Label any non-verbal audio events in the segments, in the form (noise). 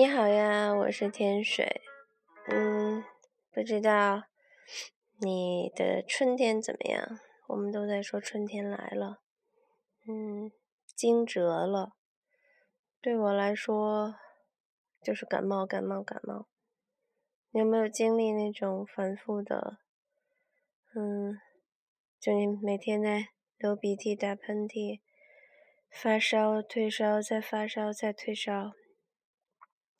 你好呀，我是天水。嗯，不知道你的春天怎么样？我们都在说春天来了。嗯，惊蛰了。对我来说，就是感冒，感冒，感冒。你有没有经历那种反复的？嗯，就你每天在流鼻涕、打喷嚏、发烧、退烧，再发烧，再退烧。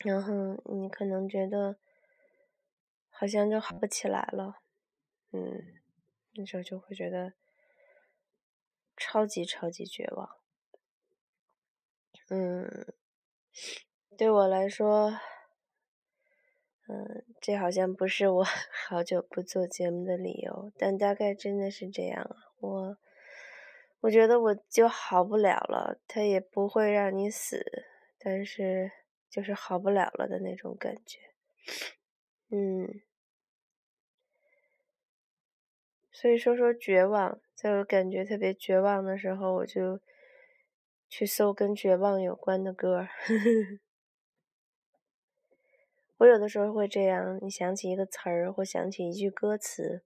然后你可能觉得好像就好不起来了，嗯，那时候就会觉得超级超级绝望，嗯，对我来说，嗯，这好像不是我 (laughs) 好久不做节目的理由，但大概真的是这样啊，我我觉得我就好不了了，他也不会让你死，但是。就是好不了了的那种感觉，嗯，所以说说绝望，在我感觉特别绝望的时候，我就去搜跟绝望有关的歌。我有的时候会这样，你想起一个词儿或想起一句歌词，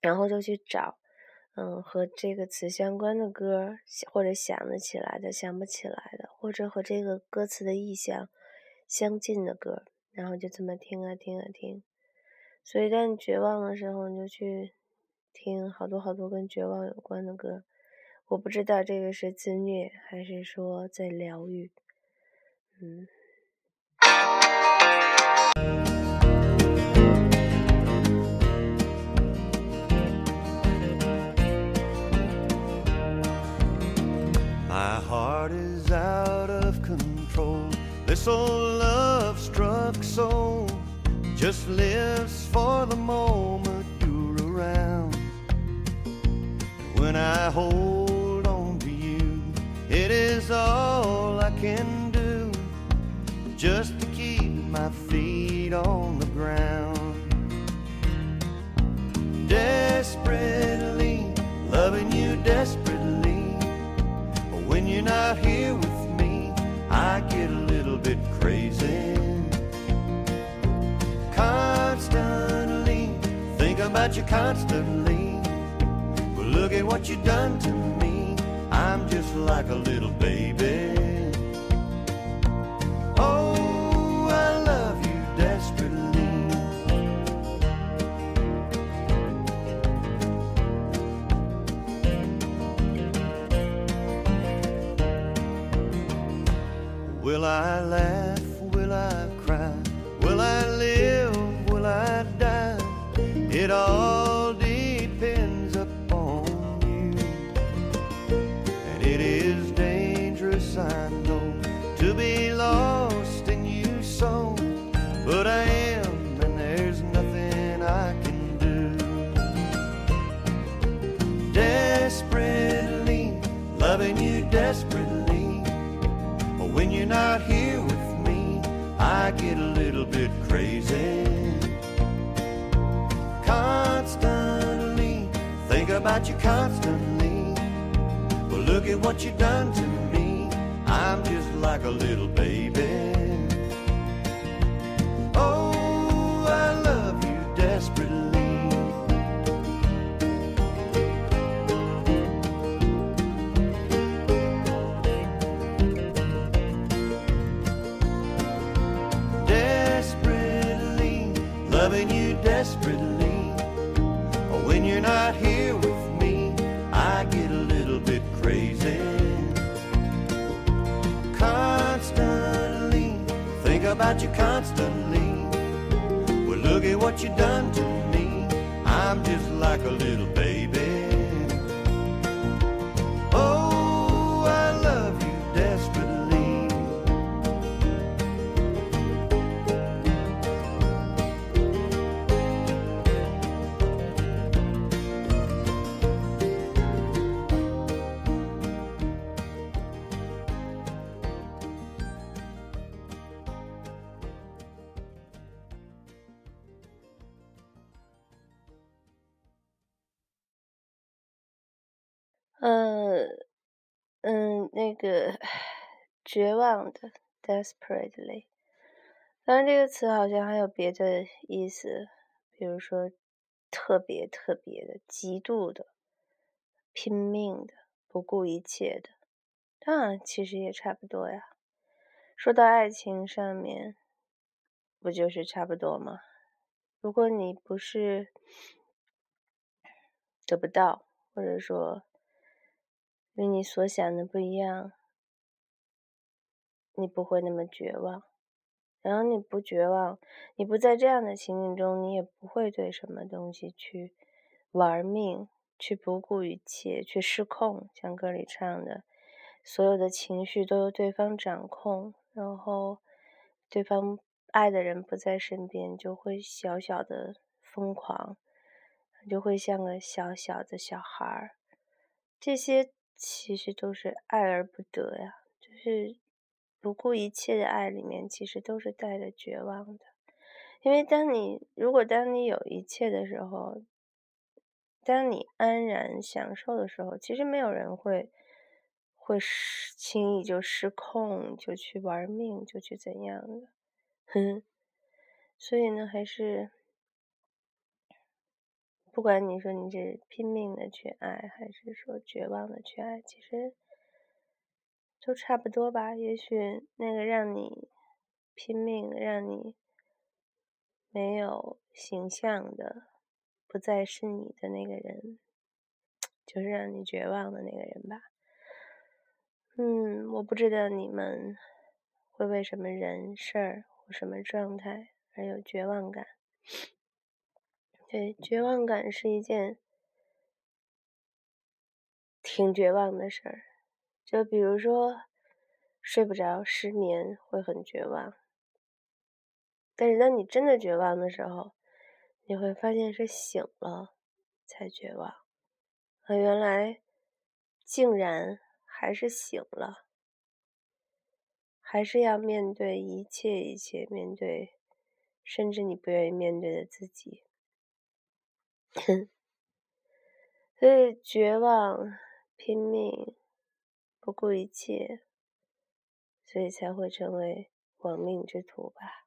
然后就去找。嗯，和这个词相关的歌，或者想得起来的、想不起来的，或者和这个歌词的意象相近的歌，然后就这么听啊听啊听。所以当你绝望的时候，你就去听好多好多跟绝望有关的歌。我不知道这个是自虐还是说在疗愈，嗯。Old love struck soul just lives for the moment you're around. When I hold on to you, it is all I can do just to keep my feet on the about you constantly. Well, look at what you've done to me. I'm just like a little baby. Oh, I love you desperately. Will I laugh? It all depends upon you. And it is dangerous, I know, to be lost in you so. But I am, and there's nothing I can do. Desperately loving you desperately But when you're not here with me, I get a little bit crazy. Constantly, think about you constantly. Well, look at what you have done to me. I'm just like a little baby. Look at what you done to me. I'm just like a little baby. 呃，嗯，那个绝望的 desperately，当然，这个词好像还有别的意思，比如说特别特别的、极度的、拼命的、不顾一切的。当然，其实也差不多呀。说到爱情上面，不就是差不多吗？如果你不是得不到，或者说与你所想的不一样，你不会那么绝望。然后你不绝望，你不在这样的情景中，你也不会对什么东西去玩命，去不顾一切，去失控。像歌里唱的，所有的情绪都由对方掌控，然后对方爱的人不在身边，就会小小的疯狂，就会像个小小的小孩儿。这些其实都是爱而不得呀，就是。不顾一切的爱里面，其实都是带着绝望的。因为当你如果当你有一切的时候，当你安然享受的时候，其实没有人会会失轻易就失控，就去玩命，就去怎样的。哼，(laughs) 所以呢，还是不管你说你是拼命的去爱，还是说绝望的去爱，其实。都差不多吧，也许那个让你拼命、让你没有形象的不再是你的那个人，就是让你绝望的那个人吧。嗯，我不知道你们会为什么人、事儿或什么状态而有绝望感。对，绝望感是一件挺绝望的事儿。就比如说，睡不着、失眠会很绝望。但是当你真的绝望的时候，你会发现是醒了才绝望。啊，原来竟然还是醒了，还是要面对一切一切，面对甚至你不愿意面对的自己。(coughs) 所以绝望、拼命。不顾一切，所以才会成为亡命之徒吧。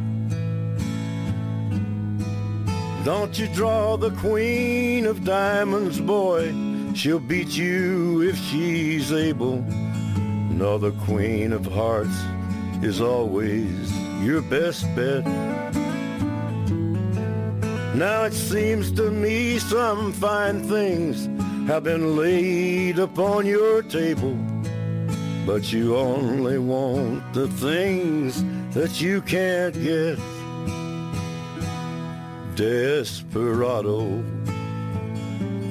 Don't you draw the queen of diamonds, boy. She'll beat you if she's able. No, the queen of hearts is always your best bet. Now it seems to me some fine things have been laid upon your table. But you only want the things that you can't get desperado.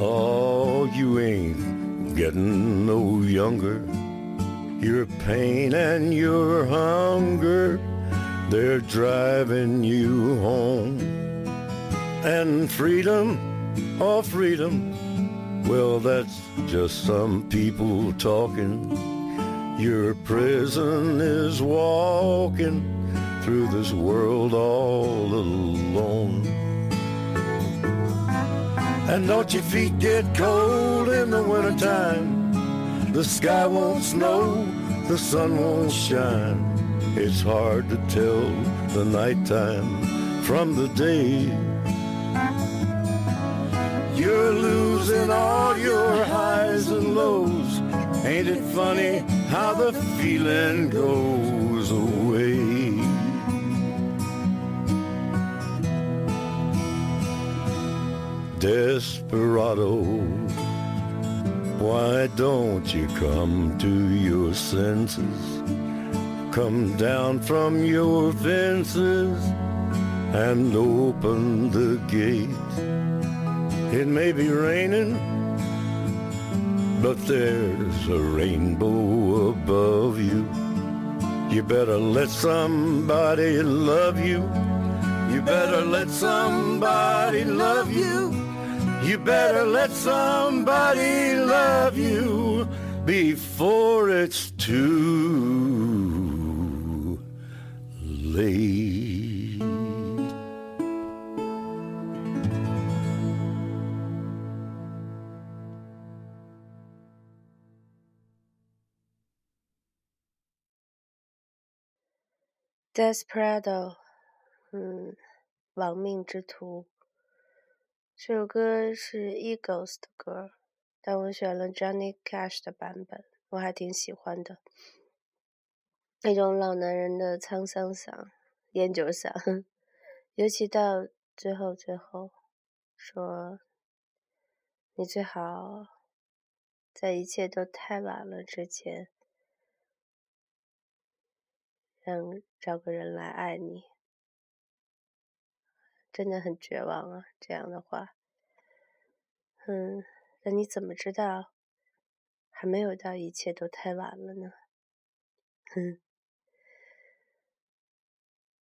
Oh, you ain't getting no younger. Your pain and your hunger, they're driving you home. And freedom, oh, freedom, well, that's just some people talking. Your prison is walking through this world all alone. And don't your feet get cold in the wintertime? The sky won't snow, the sun won't shine. It's hard to tell the nighttime from the day. You're losing all your highs and lows. Ain't it funny how the feeling goes away? Desperado. Why don't you come to your senses? come down from your fences and open the gate. It may be raining, but there's a rainbow above you. You better let somebody love you. You better let somebody love you. You better let somebody love you before it's too late. Desperado，嗯，亡命之徒。 这首歌是 Eagles 的歌，但我选了 Johnny Cash 的版本，我还挺喜欢的。那种老男人的沧桑嗓、烟酒嗓，尤其到最后最后，说你最好在一切都太晚了之前，让找个人来爱你。真的很绝望啊！这样的话，嗯，那你怎么知道还没有到一切都太晚了呢？哼，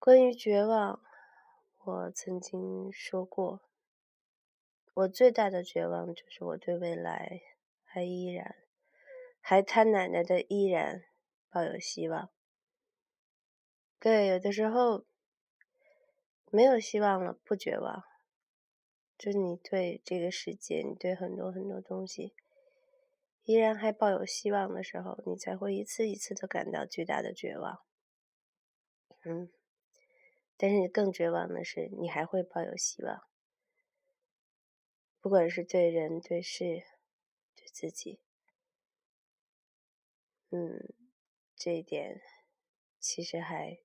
关于绝望，我曾经说过，我最大的绝望就是我对未来还依然，还他奶奶的依然抱有希望。对，有的时候。没有希望了，不绝望。就是你对这个世界，你对很多很多东西，依然还抱有希望的时候，你才会一次一次的感到巨大的绝望。嗯，但是你更绝望的是，你还会抱有希望，不管是对人、对事、对自己。嗯，这一点其实还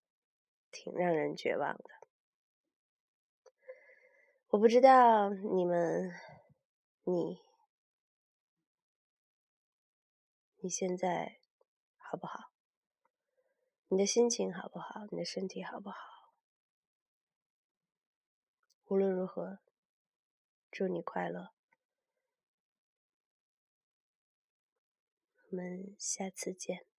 挺让人绝望的。我不知道你们，你，你现在好不好？你的心情好不好？你的身体好不好？无论如何，祝你快乐。我们下次见。